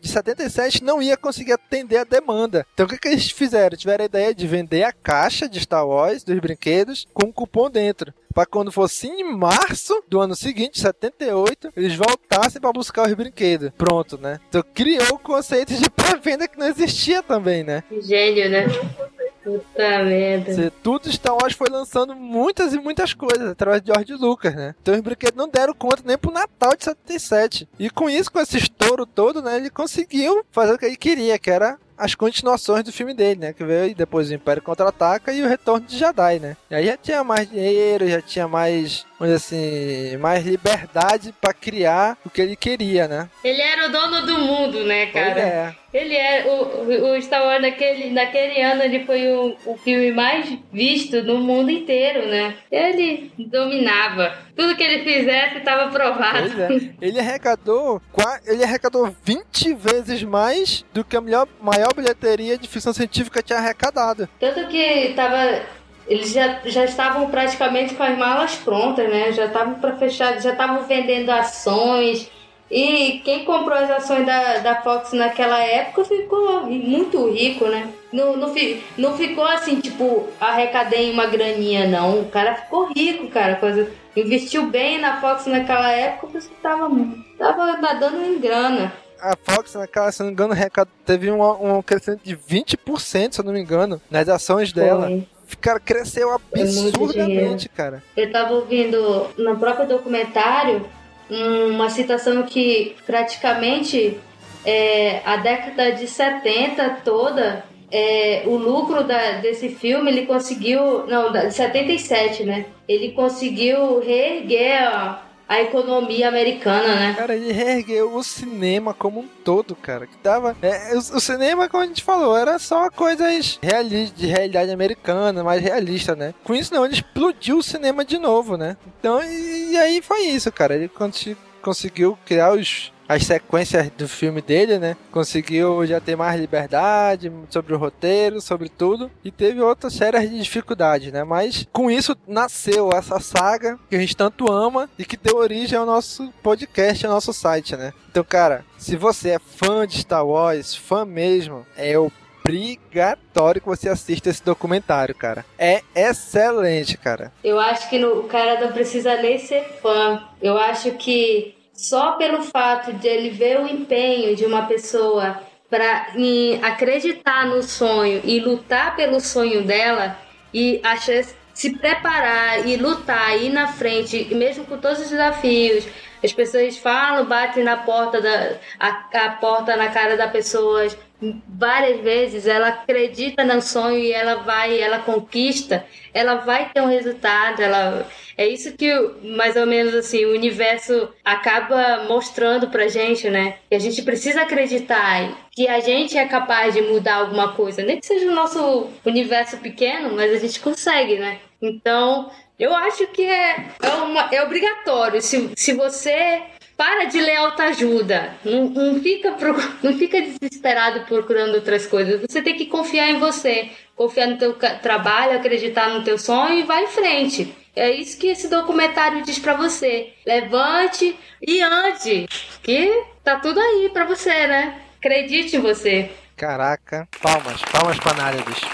de 77 não ia conseguir atender a demanda. Então o que, que eles fizeram? Tiveram a ideia de vender a caixa de Star Wars dos brinquedos com um cupom dentro. Para quando fosse em março do ano seguinte, 78, eles voltassem para buscar os brinquedos. Pronto, né? Então criou o conceito de pré-venda que não existia também, né? Gênio, né? Puta merda. Você, tudo Star Wars foi lançando muitas e muitas coisas através de George Lucas, né? Então os brinquedos não deram conta nem pro Natal de 77. E com isso, com esse estouro todo, né? Ele conseguiu fazer o que ele queria, que era as continuações do filme dele, né? Que veio depois o Império Contra-Ataca e o Retorno de Jedi, né? E aí já tinha mais dinheiro, já tinha mais, vamos dizer assim, mais liberdade para criar o que ele queria, né? Ele era o dono do mundo, né, cara? é. Ele é o, o Star Wars naquele, naquele ano ele foi o, o filme mais visto no mundo inteiro, né? Ele dominava. Tudo que ele fizesse estava provado. É. Ele arrecadou ele arrecadou 20 vezes mais do que a melhor, maior bilheteria de ficção científica tinha arrecadado. Tanto que tava eles já, já estavam praticamente com as malas prontas, né? Já estavam para fechar, já estavam vendendo ações, e quem comprou as ações da, da Fox naquela época ficou muito rico, né? Não, não, não ficou assim, tipo, arrecadei uma graninha, não. O cara ficou rico, cara. Coisa, investiu bem na Fox naquela época, você tava, tava nadando em grana. A Fox, naquela, se não me engano, teve um, um crescimento de 20%, se eu não me engano, nas ações dela. Foi. Cara, cresceu absurdamente, cara. Eu tava ouvindo no próprio documentário uma citação que praticamente é, a década de 70 toda, é, o lucro da, desse filme ele conseguiu. Não, de 77, né? Ele conseguiu reerguer a, a economia americana, né? Cara, ele reergueu o cinema como um todo, cara. Que tava. É, o, o, cinema, como a gente falou, era só coisas reali de realidade americana, mais realista, né? Com isso, não, ele explodiu o cinema de novo, né? Então, e, e aí foi isso, cara. Ele conseguiu criar os as sequências do filme dele, né? Conseguiu já ter mais liberdade sobre o roteiro, sobre tudo, e teve outras sérias de dificuldades, né? Mas com isso nasceu essa saga que a gente tanto ama e que deu origem ao nosso podcast, ao nosso site, né? Então, cara, se você é fã de Star Wars, fã mesmo, é obrigatório que você assista esse documentário, cara. É excelente, cara. Eu acho que no, o cara não precisa nem ser fã. Eu acho que só pelo fato de ele ver o empenho de uma pessoa para acreditar no sonho e lutar pelo sonho dela e achar, se preparar e lutar, ir na frente, mesmo com todos os desafios. As pessoas falam, batem na porta da a, a porta na cara da pessoa várias vezes, ela acredita no sonho e ela vai, ela conquista, ela vai ter um resultado, ela é isso que mais ou menos assim o universo acaba mostrando pra gente, né? Que a gente precisa acreditar que a gente é capaz de mudar alguma coisa, nem que seja o nosso universo pequeno, mas a gente consegue, né? Então, eu acho que é, é, uma, é obrigatório. Se, se você para de ler autoajuda. Não, não, fica, não fica desesperado procurando outras coisas. Você tem que confiar em você. Confiar no teu trabalho, acreditar no teu sonho e vai em frente. É isso que esse documentário diz para você. Levante e ande. Que tá tudo aí para você, né? Acredite em você. Caraca. Palmas, palmas pra Nádia, bicho.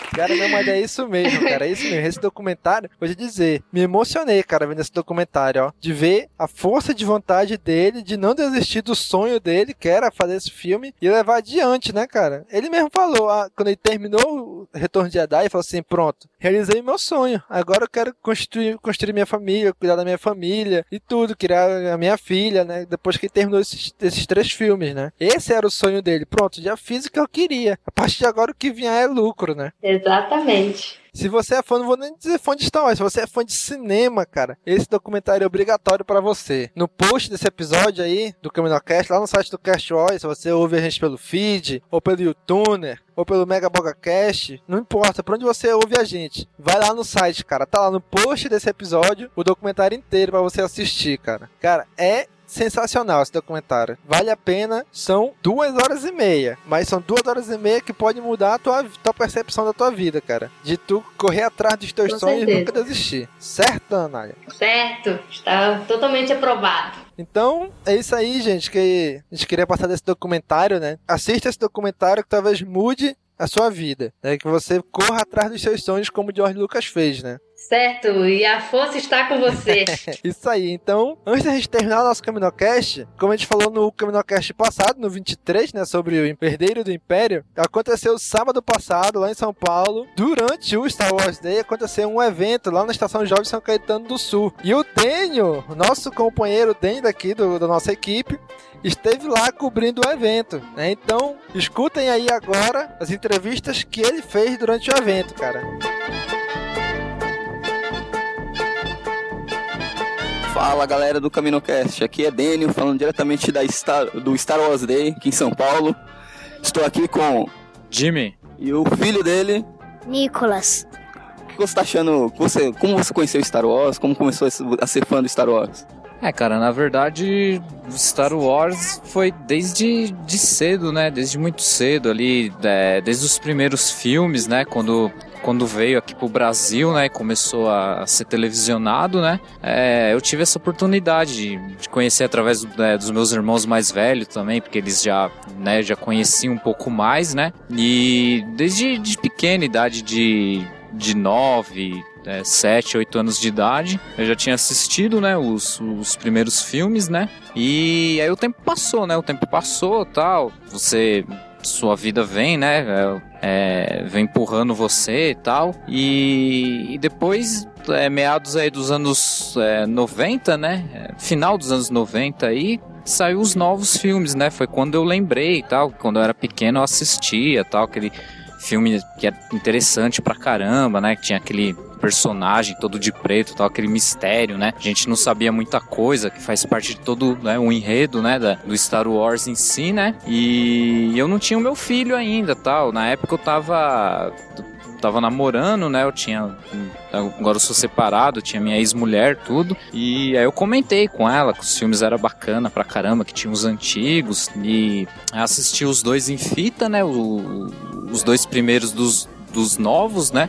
Cara, não, mas é isso mesmo, cara. É isso mesmo. Esse documentário, vou te dizer, me emocionei, cara, vendo esse documentário, ó. De ver a força de vontade dele, de não desistir do sonho dele, que era fazer esse filme e levar adiante, né, cara? Ele mesmo falou, ah, quando ele terminou o Retorno de Jedi, ele falou assim: pronto, realizei meu sonho. Agora eu quero construir, construir minha família, cuidar da minha família e tudo, criar a minha filha, né? Depois que terminou esses, esses três filmes, né? Esse era o sonho dele. Pronto, já fiz o que eu queria. A partir de agora o que vier é lucro, né? Exatamente. Se você é fã, não vou nem dizer fã de Star Wars, se você é fã de cinema, cara, esse documentário é obrigatório para você. No post desse episódio aí, do CaminoCast, lá no site do Castwise, se você ouve a gente pelo feed, ou pelo YouTuner, ou pelo Mega Cast, não importa por onde você ouve a gente. Vai lá no site, cara. Tá lá no post desse episódio o documentário inteiro para você assistir, cara. Cara, é sensacional esse documentário. Vale a pena. São duas horas e meia. Mas são duas horas e meia que pode mudar a tua, tua percepção da tua vida, cara. De tu correr atrás dos teus Com sonhos certeza. e nunca desistir. Certo, Anália? Certo. Está totalmente aprovado. Então, é isso aí, gente, que a gente queria passar desse documentário, né? Assista esse documentário que talvez mude a sua vida, né? Que você corra atrás dos seus sonhos como o George Lucas fez, né? Certo, e a força está com você. Isso aí. Então, antes da gente terminar o nosso Caminocast, como a gente falou no Caminocast passado, no 23, né, sobre o Herdeiro do Império, aconteceu sábado passado, lá em São Paulo, durante o Star Wars Day, aconteceu um evento lá na Estação Jovem São Caetano do Sul. E o Dênio, nosso companheiro Dênio daqui do, da nossa equipe, esteve lá cobrindo o evento, né? Então, escutem aí agora as entrevistas que ele fez durante o evento, cara. Fala galera do CaminoCast, aqui é Daniel falando diretamente da Star, do Star Wars Day aqui em São Paulo. Estou aqui com Jimmy e o filho dele, Nicolas. O que você está achando? Você, como você conheceu Star Wars? Como começou a ser fã do Star Wars? É, cara, na verdade, Star Wars foi desde de cedo, né? Desde muito cedo ali, é, desde os primeiros filmes, né? Quando quando veio aqui pro Brasil, né, começou a ser televisionado, né, é, eu tive essa oportunidade de, conhecer através é, dos meus irmãos mais velhos também, porque eles já, né, já conheciam um pouco mais, né, e desde de pequena idade de de 9, é, 7, 8 anos de idade. Eu já tinha assistido, né, os, os primeiros filmes, né? E aí o tempo passou, né? O tempo passou, tal. Você sua vida vem, né? É, é, vem empurrando você e tal. E, e depois, é, meados aí dos anos é, 90, né? É, final dos anos 90 aí, saiu os novos filmes, né? Foi quando eu lembrei e tal. Quando eu era pequeno eu assistia tal, aquele filme que é interessante pra caramba, né? Que tinha aquele personagem todo de preto, tal, aquele mistério, né? A gente não sabia muita coisa, que faz parte de todo né, o enredo, né, da, do Star Wars em si, né? E eu não tinha o meu filho ainda, tal. Na época eu tava tava namorando, né? Eu tinha. Agora eu sou separado, tinha minha ex-mulher, tudo. E aí eu comentei com ela que os filmes eram bacana pra caramba, que tinha os antigos. E assisti os dois em fita, né? O, os dois primeiros dos, dos novos, né?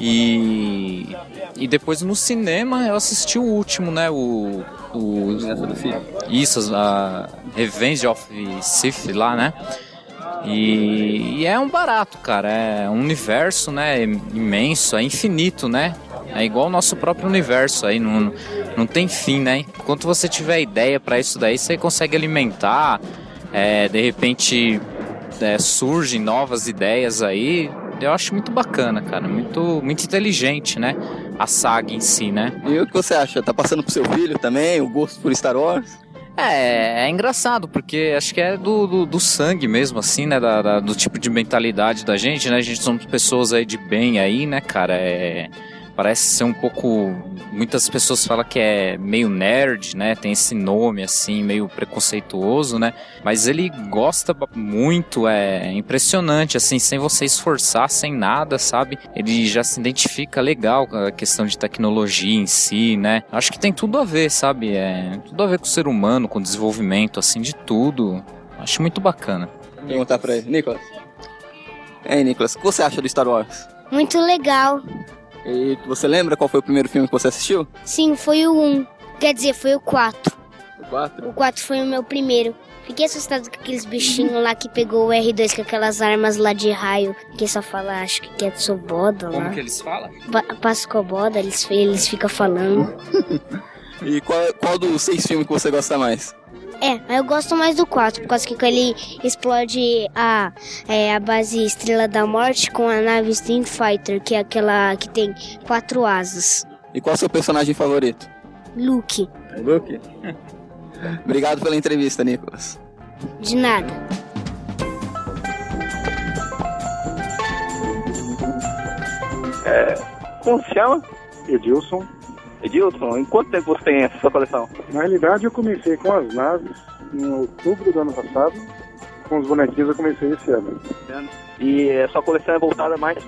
E, e depois no cinema eu assisti o último, né? O. o, isso, a Revenge of Sith lá, né? E, e, é um barato, cara. É um universo, né? Imenso, é infinito, né? É igual o nosso próprio universo aí, não, não tem fim, né? Enquanto você tiver ideia para isso daí, você consegue alimentar. É, de repente é, surgem novas ideias aí eu acho muito bacana, cara. Muito, muito inteligente, né? A saga em si, né? E o que você acha? Tá passando pro seu filho também o gosto por Star Wars? É, é engraçado, porque acho que é do, do, do sangue mesmo, assim, né? Da, da, do tipo de mentalidade da gente, né? A gente somos pessoas aí de bem aí, né, cara? É parece ser um pouco. Muitas pessoas falam que é meio nerd, né? Tem esse nome assim, meio preconceituoso, né? Mas ele gosta muito, é impressionante, assim, sem você esforçar, sem nada, sabe? Ele já se identifica legal com a questão de tecnologia em si, né? Acho que tem tudo a ver, sabe? É tudo a ver com o ser humano, com o desenvolvimento, assim, de tudo. Acho muito bacana. Vou perguntar pra ele, Nicolas. Ei, Nicolas, o que você acha do Star Wars? Muito legal. E você lembra qual foi o primeiro filme que você assistiu? Sim, foi o 1. Quer dizer, foi o 4. O 4? O 4 foi o meu primeiro. Fiquei assustado com aqueles bichinhos lá que pegou o R2 com aquelas armas lá de raio. Que só fala, acho que é Tsoboda lá. Como que eles falam? Pa Pascoboda, eles, eles ficam falando. e qual, qual dos seis filmes que você gosta mais? É, eu gosto mais do 4, por causa que ele explode a, é, a base Estrela da Morte com a nave Stream Fighter, que é aquela que tem quatro asas. E qual é o seu personagem favorito? Luke. Luke? Obrigado pela entrevista, Nicolas. De nada. É, como se chama? Edilson. Edilson, em quanto tempo você tem essa sua coleção? Na realidade, eu comecei com as naves em outubro do ano passado. Com os bonequinhos, eu comecei esse ano. E a sua coleção é voltada mais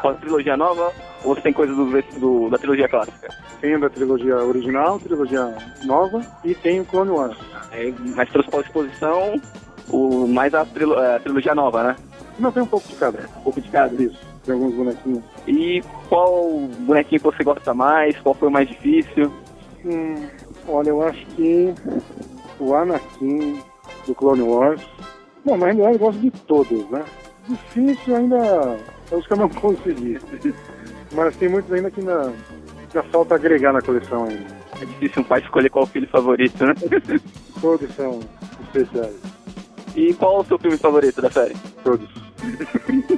para a trilogia nova ou você tem coisa do, do, da trilogia clássica? Tenho da trilogia original, trilogia nova e tenho Clone Wars. É, mas trouxe para exposição o, mais a, trilo, a, trilogia nova, né? Não, tem um pouco de cada. Um pouco de cada? Isso, tem alguns bonequinhos. E qual bonequinho você gosta mais? Qual foi o mais difícil? Hum, olha, eu acho que o Anakin do Clone Wars. Bom, na realidade eu gosto de todos, né? Difícil ainda. Acho que eu não consegui. Mas tem muitos ainda que ainda, ainda falta agregar na coleção ainda. É difícil um pai escolher qual filho favorito, né? Todos são especiais. E qual o seu filme favorito da série? Todos.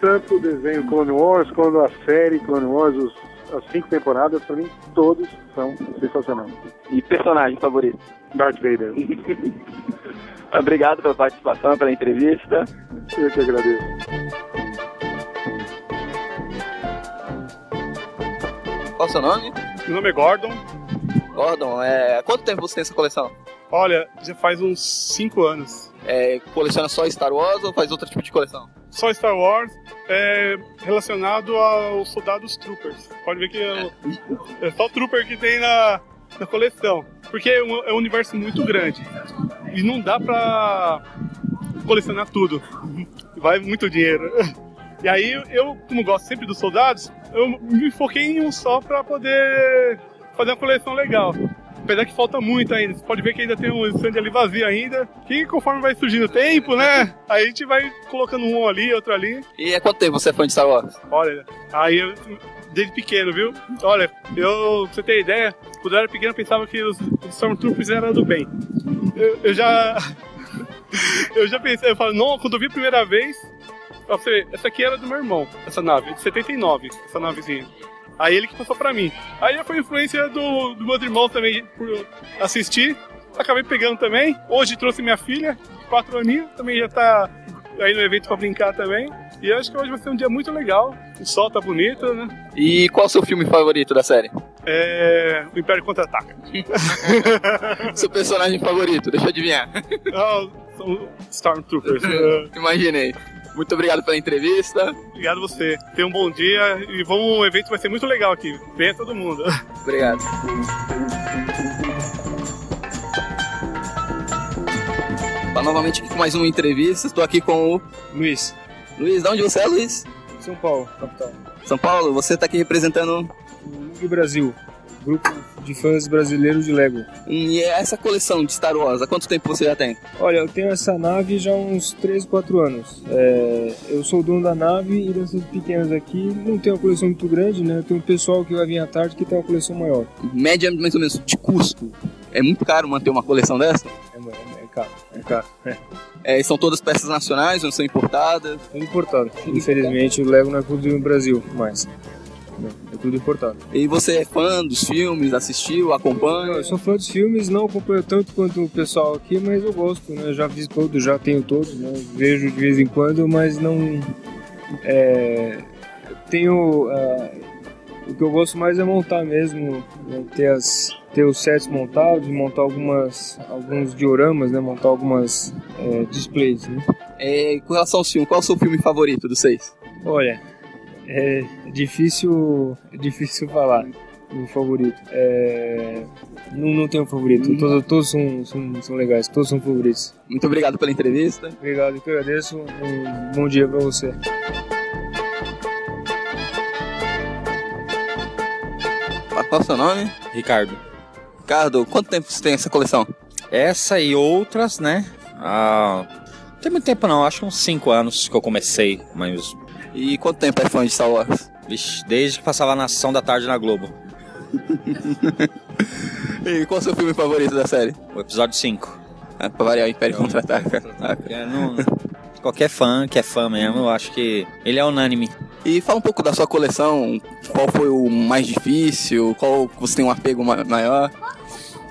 Tanto o desenho Clone Wars quanto a série Clone Wars, os, as cinco temporadas, pra mim, todos são sensacionais. E personagem favorito? Darth Vader. Obrigado pela participação, pela entrevista. Eu que agradeço. Qual o seu nome? Meu nome é Gordon. Gordon, é... quanto tempo você tem essa coleção? Olha, já faz uns 5 anos. É, coleciona só Star Wars ou faz outro tipo de coleção? Só Star Wars é relacionado aos soldados troopers. Pode ver que é, é só trooper que tem na, na coleção. Porque é um, é um universo muito grande. E não dá pra colecionar tudo. Vai muito dinheiro. E aí eu, como gosto sempre dos soldados, eu me foquei em um só pra poder fazer uma coleção legal. Apesar que falta muito ainda. Você pode ver que ainda tem um stand ali vazio ainda. Que conforme vai surgindo o tempo, né? Aí a gente vai colocando um ali, outro ali. E há quanto tempo você é fã de Star Wars? Olha, aí eu, desde pequeno, viu? Olha, eu, pra você ter ideia, quando eu era pequeno eu pensava que os, Stormtroopers eram do bem. Eu, eu já. eu já pensei, eu falo, não, quando eu vi a primeira vez, eu falei, essa aqui era do meu irmão, essa nave, de 79, essa navezinha. Aí ele que passou pra mim. Aí foi influência do, do meu irmão também por assistir. Acabei pegando também. Hoje trouxe minha filha, quatro aninhos, também já tá aí no evento pra brincar também. E eu acho que hoje vai ser um dia muito legal. O sol tá bonito, né? E qual é o seu filme favorito da série? É. O Império Contra-Ataca. seu personagem favorito, deixa eu adivinhar. Oh, são Stormtroopers. Imaginei. Muito obrigado pela entrevista. Obrigado a você. Tenha um bom dia e vamos, o evento vai ser muito legal aqui. Venha todo mundo. Obrigado. Tá novamente aqui com mais uma entrevista. Estou aqui com o Luiz. Luiz, de onde você é, Luiz? São Paulo, capital. São Paulo, você está aqui representando o Brasil, grupo de fãs brasileiros de Lego. E essa coleção de Star Wars, há quanto tempo você já tem? Olha, eu tenho essa nave já há uns 3, 4 anos. É, eu sou dono da nave e dessas pequenas aqui não tenho uma coleção muito grande, né? Tem um pessoal que vai vir à tarde que tem uma coleção maior. Média mais ou menos de custo. É muito caro manter uma coleção dessa? É, é, é caro, é caro. É. São todas peças nacionais, não são importadas? Tudo importado. Infelizmente o Lego não é produzido no Brasil mais. É tudo importado. E você é fã dos filmes, assistiu, acompanha? Eu sou fã dos filmes, não acompanho tanto quanto o pessoal aqui, mas eu gosto, né? Já vi todos, já tenho todos, né? Vejo de vez em quando, mas não. É, tenho. Uh, o que eu gosto mais é montar mesmo, né? ter, as, ter os sets montados, montar algumas, alguns dioramas, né? montar algumas é, displays. Né? É, com relação ao filme, qual é o seu filme favorito dos seis? Olha, é difícil, é difícil falar o favorito. É, não, não tenho favorito, hum. todos, todos são, são, são, legais, todos são favoritos. Muito obrigado pela entrevista. Obrigado, eu que agradeço. Um bom dia para você. Qual é o seu nome? Ricardo. Ricardo, quanto tempo você tem essa coleção? Essa e outras, né? Ah, não tem muito tempo não, acho uns 5 anos que eu comecei, mas e quanto tempo é fã de Star Wars? Vixe, desde que passava na Sessão da Tarde na Globo. e qual é o seu filme favorito da série? O episódio 5. É, pra variar o Império Contra-Ataca. É, qualquer fã que é fã mesmo, eu acho que ele é unânime. E fala um pouco da sua coleção, qual foi o mais difícil, qual você tem um apego maior?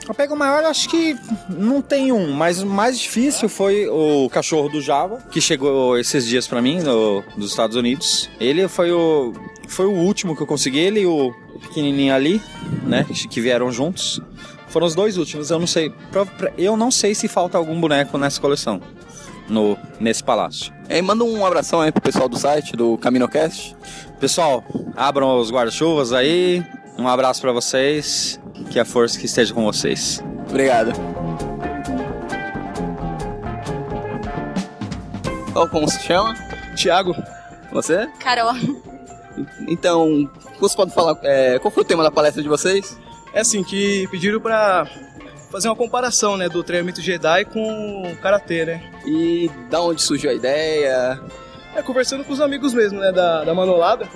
O apego maior acho que não tem um, mas o mais difícil foi o cachorro do Java, que chegou esses dias para mim no, dos Estados Unidos. Ele foi o foi o último que eu consegui, ele e o, o pequenininho ali, né, que vieram juntos. Foram os dois últimos, eu não sei, eu não sei se falta algum boneco nessa coleção, no, nesse palácio. E manda um abração aí pro pessoal do site, do CaminoCast. Pessoal, abram os guarda-chuvas aí, um abraço pra vocês, que a força que esteja com vocês. Obrigado. Qual como se chama? Tiago. Você? Carol. Então, você pode falar é, qual foi o tema da palestra de vocês? É assim, que pediram pra fazer uma comparação, né, do treinamento Jedi com o Karatê, né? E da onde surgiu a ideia? É, conversando com os amigos mesmo, né, da, da Manolada.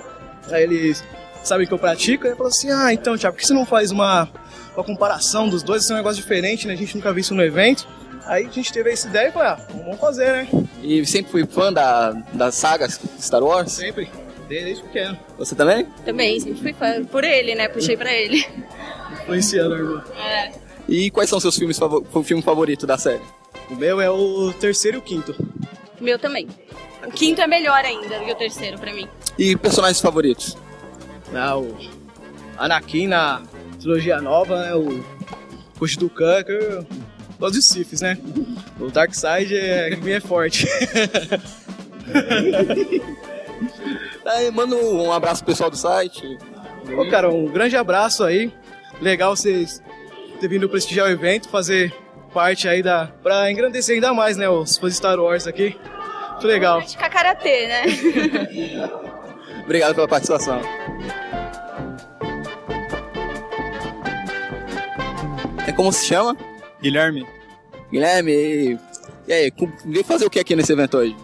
Aí eles sabem que eu pratico, aí falam assim, ah, então, Tiago, por que você não faz uma, uma comparação dos dois? Esse é um negócio diferente, né, a gente nunca viu isso no evento. Aí a gente teve essa ideia e falou, ah, vamos fazer, né? E sempre fui fã da, das sagas Star Wars? Sempre, desde pequeno. Você também? Também, sempre fui fã. Por ele, né? Puxei pra ele. Influenciando, irmão. É. E quais são seus filmes favo- o filme favorito da série? O meu é o terceiro e o quinto. O meu também. O quinto é melhor ainda do que o terceiro pra mim. E personagens favoritos? Ah, o Anakin na trilogia nova, né? O Coach do Khan, que eu gosto de Siths, né? O Darkseid é, que é forte. Aí, manda um abraço pro pessoal do site. Ô, cara, um grande abraço aí. Legal vocês terem vindo prestigiar o evento, fazer parte aí da. pra engrandecer ainda mais, né? Os fãs de Star Wars aqui. Muito legal. Praticar karatê, né? Obrigado pela participação. É como se chama? Guilherme. Guilherme, e, aí, veio fazer o que aqui nesse evento hoje?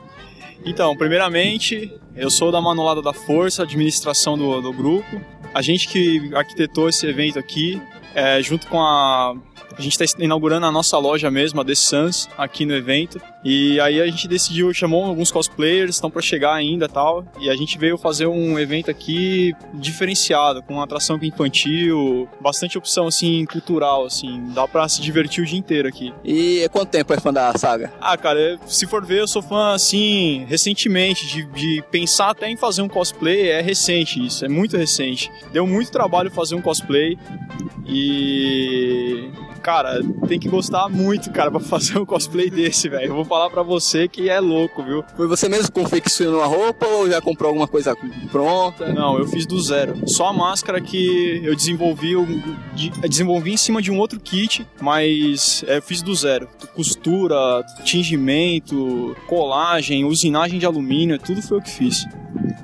Então, primeiramente, eu sou da Manolada da Força, administração do, do grupo. A gente que arquitetou esse evento aqui, é, junto com a. A gente está inaugurando a nossa loja mesmo, a The Sans, aqui no evento. E aí a gente decidiu, chamou alguns cosplayers, estão para chegar ainda e tal. E a gente veio fazer um evento aqui diferenciado, com uma atração infantil, bastante opção assim cultural, assim, dá para se divertir o dia inteiro aqui. E quanto tempo é fã da saga? Ah, cara, se for ver, eu sou fã, assim, recentemente, de, de pensar até em fazer um cosplay, é recente isso, é muito recente. Deu muito trabalho fazer um cosplay e... Cara, tem que gostar muito, cara, pra fazer um cosplay desse, velho. Falar pra você que é louco, viu? Foi você mesmo que confeccionou a roupa ou já comprou alguma coisa pronta? Não, eu fiz do zero. Só a máscara que eu desenvolvi, eu de- desenvolvi em cima de um outro kit, mas é, eu fiz do zero. Costura, tingimento, colagem, usinagem de alumínio, tudo foi eu que fiz.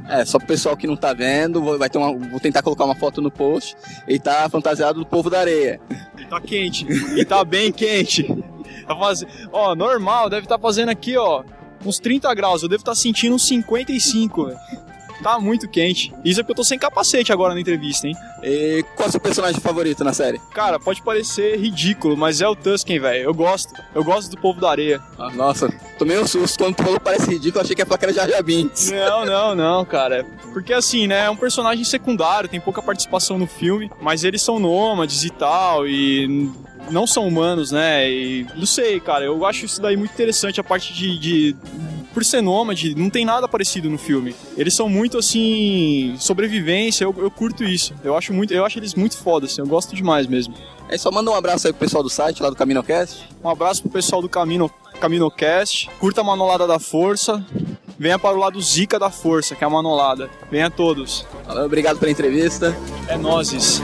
É, só pro pessoal que não tá vendo, vou- vai ter uma, vou tentar colocar uma foto no post. Ele tá fantasiado do povo da areia. E tá quente. E tá bem quente. Tá fazendo, ó, normal, deve estar fazendo aqui, ó, uns 30 graus. Eu devo estar sentindo uns 55, velho. Tá muito quente. Isso é porque eu tô sem capacete agora na entrevista, hein? E qual é o seu personagem favorito na série? Cara, pode parecer ridículo, mas é o Tusken, velho. Eu gosto. Eu gosto do povo da areia. Ah, nossa, tomei um susto. Quando tu falou parece ridículo, achei que a placa era Jar Jar Binks. Não, não, não, cara. Porque assim, né, é um personagem secundário, tem pouca participação no filme, mas eles são nômades e tal, e não são humanos, né? E não sei, cara, eu acho isso daí muito interessante, a parte de. de- por ser nômade, não tem nada parecido no filme. Eles são muito assim. sobrevivência, eu, eu curto isso. Eu acho muito. Eu acho eles muito foda, assim, eu gosto demais mesmo. É só manda um abraço aí pro pessoal do site, lá do CaminoCast. Um abraço pro pessoal do Camino, CaminoCast. Curta a Manolada da Força. Venha para o lado Zica da Força, que é a Manolada. Venha todos. Obrigado pela entrevista. É nozes.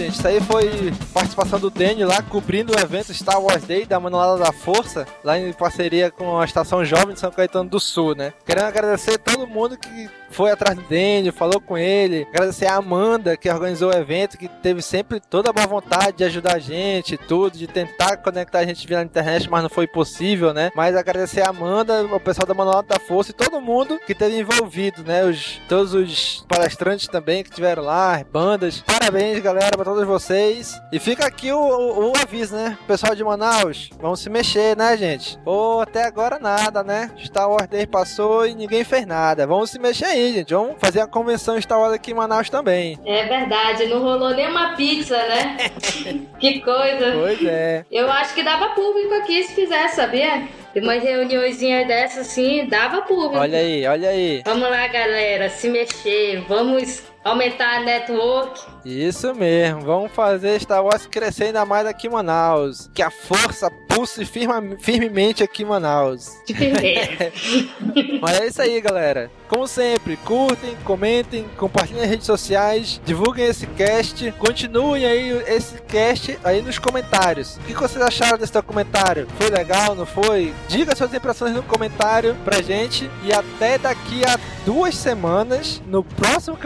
Gente, isso aí foi participação do Danny lá cobrindo o evento Star Wars Day da Manolada da Força, lá em parceria com a Estação Jovem de São Caetano do Sul, né? Querendo agradecer a todo mundo que foi atrás do Danny, falou com ele, agradecer a Amanda que organizou o evento, que teve sempre toda a boa vontade de ajudar a gente, tudo, de tentar conectar a gente via internet, mas não foi possível, né? Mas agradecer a Amanda, o pessoal da Manolada da Força e todo mundo que teve envolvido, né? Os, todos os palestrantes também que tiveram lá, as bandas. Parabéns, galera, pra todos vocês. E fica aqui o, o- o aviso, né? Pessoal de Manaus, vamos se mexer, né, gente? Ou até agora nada, né? Star Wars Day passou e ninguém fez nada. Vamos se mexer aí, gente. Vamos fazer a convenção Star Wars aqui em Manaus também. É verdade, não rolou nenhuma pizza, né? que coisa. Pois é. Eu acho que dava público aqui se fizesse, sabia? Umas reuniõezinhas dessas, assim, dava público. Olha aí, olha aí. Vamos lá, galera, se mexer. Vamos aumentar a network. Isso mesmo, vamos fazer Star Wars crescer ainda mais aqui em Manaus. Que a força pulse firma, firmemente aqui em Manaus. Mas é isso aí, galera. Como sempre, curtem, comentem, compartilhem nas redes sociais, divulguem esse cast, continuem aí esse cast aí nos comentários. O que vocês acharam desse documentário? Foi legal, não foi? Diga suas impressões no comentário pra gente e até daqui a duas semanas no próximo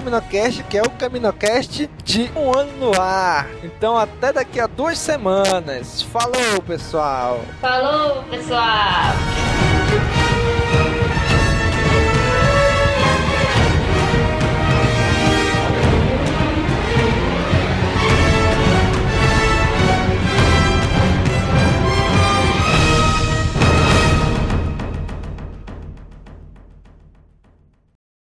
Caminocast, que é o Caminocast de um ano no ar. Então até daqui a duas semanas. Falou, pessoal! Falou, pessoal!